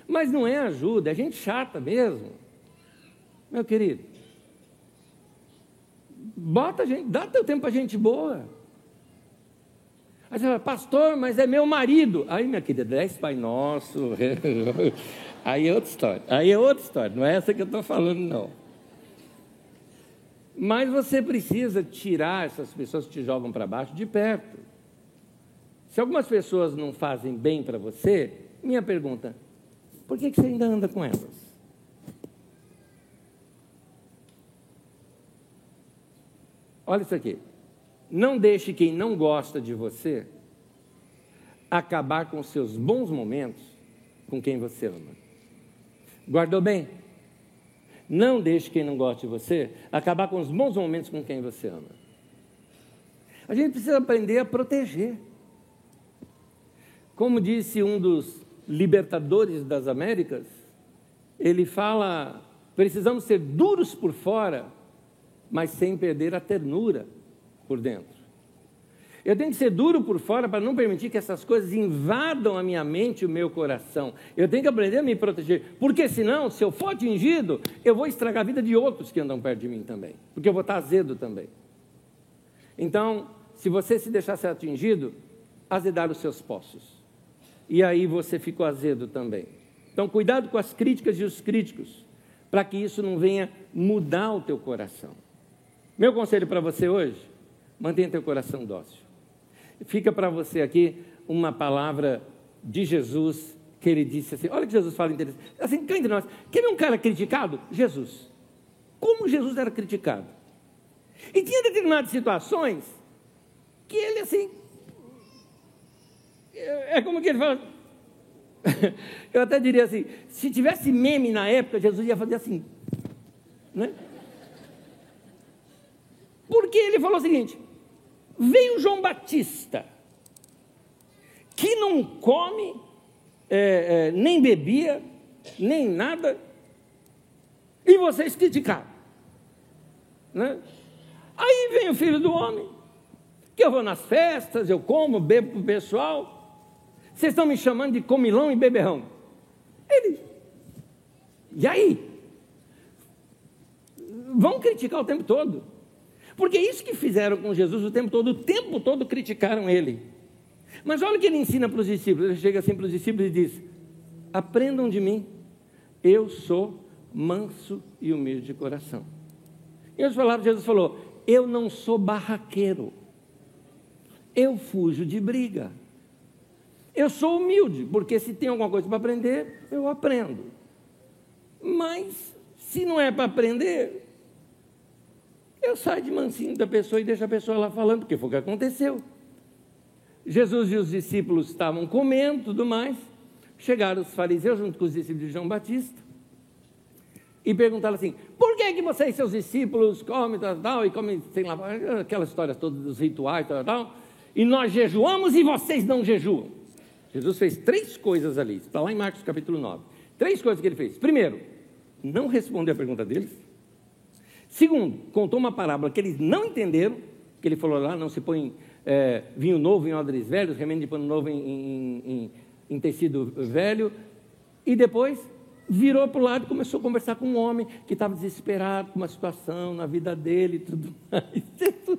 A: Mas não é ajuda, é gente chata mesmo. Meu querido, bota gente, dá teu tempo para gente boa. Aí você fala, pastor, mas é meu marido. Aí, minha querida, dez Pai Nosso. Aí é outra história. Aí é outra história, não é essa que eu estou falando, não. Mas você precisa tirar essas pessoas que te jogam para baixo de perto. Se algumas pessoas não fazem bem para você, minha pergunta: por que, você ainda anda com elas? Olha isso aqui. Não deixe quem não gosta de você acabar com seus bons momentos com quem você ama. Guardou bem? Não deixe quem não gosta de você acabar com os bons momentos com quem você ama. A gente precisa aprender a proteger. Como disse um dos libertadores das Américas, ele fala: precisamos ser duros por fora, mas sem perder a ternura por dentro. Eu tenho que ser duro por fora para não permitir que essas coisas invadam a minha mente e o meu coração. Eu tenho que aprender a me proteger, porque senão, se eu for atingido, eu vou estragar a vida de outros que andam perto de mim também, porque eu vou estar azedo também. Então, se você se deixar ser atingido, azedar os seus poços. E aí você ficou azedo também. Então, cuidado com as críticas e os críticos, para que isso não venha mudar o teu coração. Meu conselho para você hoje, mantenha teu coração dócil. Fica para você aqui uma palavra de Jesus que ele disse assim: olha que Jesus fala interessante. Assim, cá entre nós, quer ver um cara criticado? Jesus. Como Jesus era criticado? E tinha determinadas situações que ele assim. É como que ele fala. Eu até diria assim: se tivesse meme na época, Jesus ia fazer assim. Né? Porque ele falou o seguinte: Veio João Batista, que não come, é, é, nem bebia, nem nada, e vocês criticaram. Né? Aí vem o filho do homem, que eu vou nas festas, eu como, bebo para o pessoal. Vocês estão me chamando de comilão e beberrão. Ele, e aí? Vão criticar o tempo todo. Porque é isso que fizeram com Jesus o tempo todo, o tempo todo criticaram ele. Mas olha o que ele ensina para os discípulos. Ele chega assim para os discípulos e diz: Aprendam de mim, eu sou manso e humilde de coração. E eles falaram, Jesus falou: Eu não sou barraqueiro, eu fujo de briga. Eu sou humilde, porque se tem alguma coisa para aprender, eu aprendo. Mas se não é para aprender, eu saio de mansinho da pessoa e deixo a pessoa lá falando, porque foi o que aconteceu. Jesus e os discípulos estavam comendo tudo mais. Chegaram os fariseus junto com os discípulos de João Batista e perguntaram assim: por que, que vocês, seus discípulos, comem tal, tal, e comem, sei lá, aquela história toda dos rituais tal, tal, e nós jejuamos e vocês não jejuam? Jesus fez três coisas ali, está lá em Marcos capítulo 9. Três coisas que ele fez. Primeiro, não respondeu a pergunta deles. Segundo, contou uma parábola que eles não entenderam, que ele falou lá, não se põe é, vinho novo em odres velhos, remédio de pano novo em, em, em, em tecido velho. E depois virou para o lado e começou a conversar com um homem que estava desesperado com uma situação na vida dele e tudo mais. Jesus,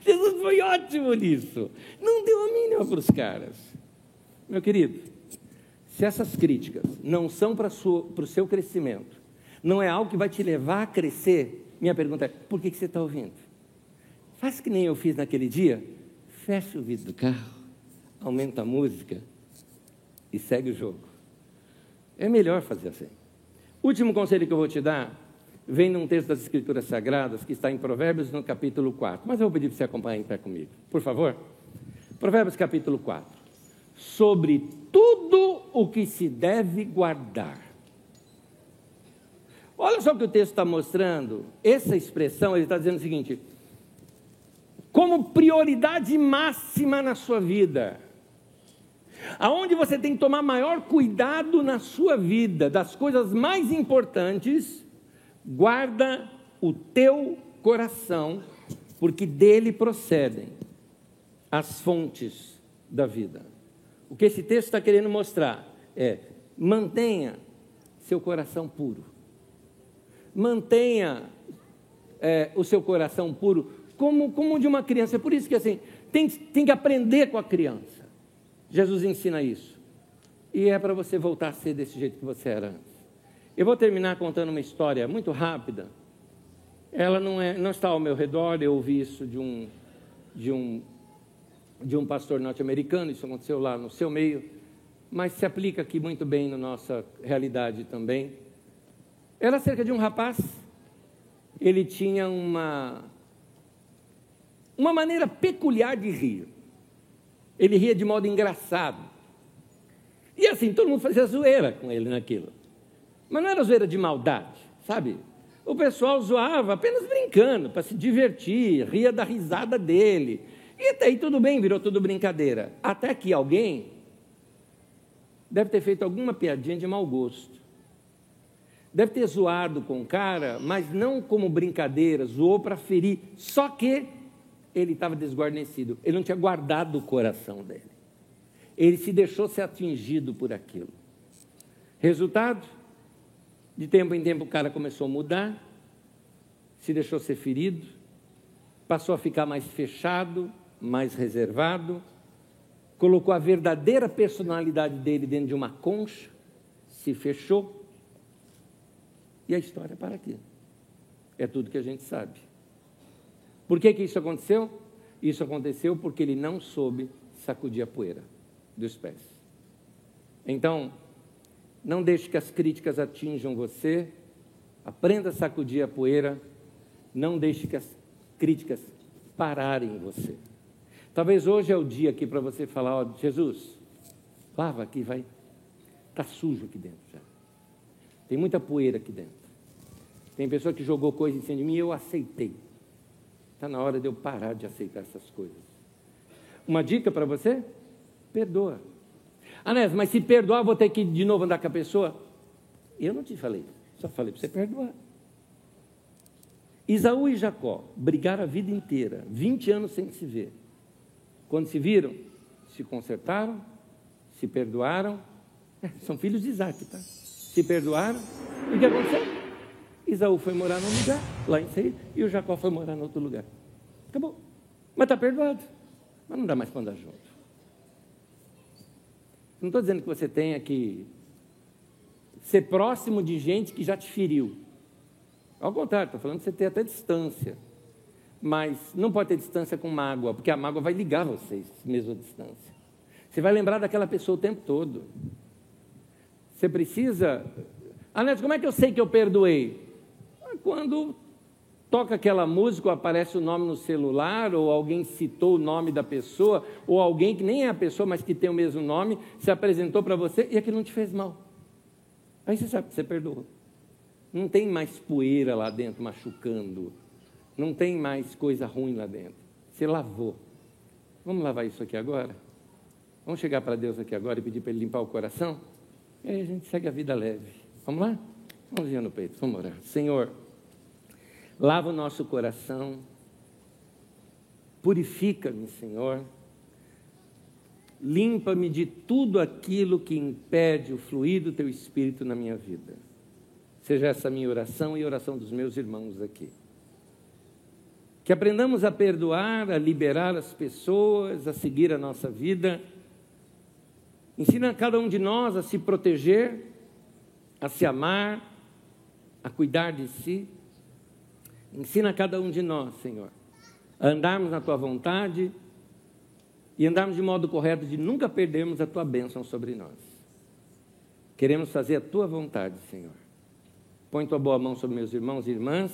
A: Jesus foi ótimo nisso. Não deu a mínima para os caras. Meu querido, se essas críticas não são para o seu crescimento, não é algo que vai te levar a crescer, minha pergunta é: por que, que você está ouvindo? Faz que nem eu fiz naquele dia. Fecha o vidro do carro, aumenta a música e segue o jogo. É melhor fazer assim. Último conselho que eu vou te dar vem num texto das Escrituras Sagradas que está em Provérbios no capítulo 4. Mas eu vou pedir para você acompanhar em pé comigo, por favor. Provérbios capítulo 4. Sobre tudo o que se deve guardar Olha só o que o texto está mostrando. Essa expressão, ele está dizendo o seguinte: como prioridade máxima na sua vida. Aonde você tem que tomar maior cuidado na sua vida, das coisas mais importantes, guarda o teu coração, porque dele procedem as fontes da vida. O que esse texto está querendo mostrar é: mantenha seu coração puro. Mantenha é, o seu coração puro como, como de uma criança. É por isso que assim, tem, tem que aprender com a criança. Jesus ensina isso. E é para você voltar a ser desse jeito que você era antes. Eu vou terminar contando uma história muito rápida. Ela não, é, não está ao meu redor, eu ouvi isso de um, de um, de um pastor norte-americano, isso aconteceu lá no seu meio, mas se aplica aqui muito bem na nossa realidade também. Era cerca de um rapaz, ele tinha uma, uma maneira peculiar de rir. Ele ria de modo engraçado. E assim, todo mundo fazia zoeira com ele naquilo. Mas não era zoeira de maldade, sabe? O pessoal zoava apenas brincando, para se divertir, ria da risada dele. E até aí tudo bem, virou tudo brincadeira. Até que alguém deve ter feito alguma piadinha de mau gosto. Deve ter zoado com o cara, mas não como brincadeira, zoou para ferir. Só que ele estava desguarnecido, ele não tinha guardado o coração dele. Ele se deixou ser atingido por aquilo. Resultado? De tempo em tempo o cara começou a mudar, se deixou ser ferido, passou a ficar mais fechado, mais reservado, colocou a verdadeira personalidade dele dentro de uma concha, se fechou, e a história para aqui. É tudo que a gente sabe. Por que, que isso aconteceu? Isso aconteceu porque ele não soube sacudir a poeira dos pés. Então, não deixe que as críticas atinjam você, aprenda a sacudir a poeira, não deixe que as críticas pararem em você. Talvez hoje é o dia aqui para você falar, ó, Jesus, lava aqui, vai. Está sujo aqui dentro já. Tem muita poeira aqui dentro. Tem pessoa que jogou coisa em cima de mim e eu aceitei. Está na hora de eu parar de aceitar essas coisas. Uma dica para você? Perdoa. Anés, mas se perdoar, vou ter que de novo andar com a pessoa? Eu não te falei, só falei para você perdoar. Isaú e Jacó brigaram a vida inteira, 20 anos sem se ver. Quando se viram, se consertaram, se perdoaram. É, são filhos de Isaac, tá? Se perdoaram. E o que aconteceu? Isaú foi morar num lugar, lá em Seir, e o Jacó foi morar em outro lugar. Acabou. Mas está perdoado. Mas não dá mais para andar junto. Não estou dizendo que você tenha que ser próximo de gente que já te feriu. Ao contrário, estou falando que você tem até distância. Mas não pode ter distância com mágoa, porque a mágoa vai ligar vocês, mesmo a distância. Você vai lembrar daquela pessoa o tempo todo. Você precisa. Anete, como é que eu sei que eu perdoei? Quando toca aquela música, ou aparece o nome no celular, ou alguém citou o nome da pessoa, ou alguém que nem é a pessoa, mas que tem o mesmo nome, se apresentou para você e aquilo não te fez mal. Aí você sabe que você perdoou. Não tem mais poeira lá dentro machucando. Não tem mais coisa ruim lá dentro. Você lavou. Vamos lavar isso aqui agora? Vamos chegar para Deus aqui agora e pedir para Ele limpar o coração? E aí a gente segue a vida leve. Vamos lá? Mãozinha no peito, vamos orar. Senhor, lava o nosso coração, purifica-me, Senhor, limpa-me de tudo aquilo que impede o fluir do Teu Espírito na minha vida. Seja essa minha oração e a oração dos meus irmãos aqui. Que aprendamos a perdoar, a liberar as pessoas, a seguir a nossa vida. Ensina cada um de nós a se proteger, a se amar, a cuidar de si. Ensina cada um de nós, Senhor, a andarmos na tua vontade e andarmos de modo correto de nunca perdermos a tua bênção sobre nós. Queremos fazer a tua vontade, Senhor. Põe tua boa mão sobre meus irmãos e irmãs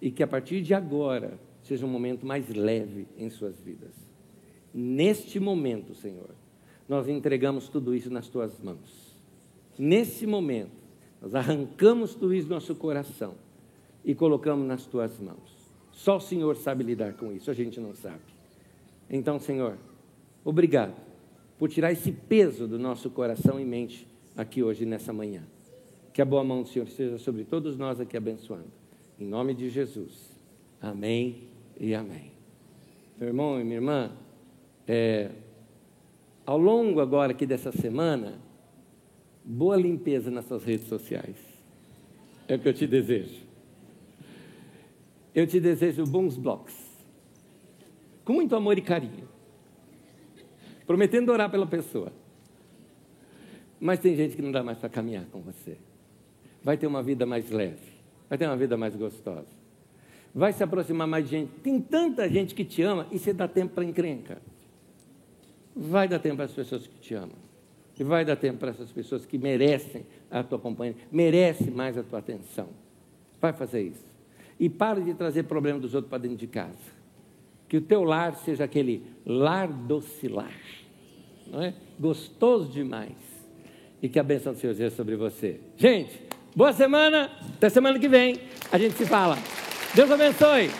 A: e que a partir de agora seja um momento mais leve em suas vidas. Neste momento, Senhor, nós entregamos tudo isso nas tuas mãos. Nesse momento, nós arrancamos tudo isso do nosso coração e colocamos nas tuas mãos. Só o Senhor sabe lidar com isso, a gente não sabe. Então, Senhor, obrigado por tirar esse peso do nosso coração e mente aqui hoje, nessa manhã. Que a boa mão do Senhor esteja sobre todos nós aqui abençoando. Em nome de Jesus. Amém e amém. Meu irmão e minha irmã, é, ao longo agora aqui dessa semana, boa limpeza nas suas redes sociais. É o que eu te desejo. Eu te desejo bons blocos. Com muito amor e carinho. Prometendo orar pela pessoa. Mas tem gente que não dá mais para caminhar com você. Vai ter uma vida mais leve. Vai ter uma vida mais gostosa. Vai se aproximar mais de gente. Tem tanta gente que te ama e você dá tempo para encrenca. Vai dar tempo para as pessoas que te amam. E vai dar tempo para essas pessoas que merecem a tua companhia, merecem mais a tua atenção. Vai fazer isso. E pare de trazer problema dos outros para dentro de casa. Que o teu lar seja aquele lar docilar, não é? Gostoso demais. E que a bênção do Senhor seja sobre você. Gente, boa semana. Até semana que vem. A gente se fala. Deus abençoe.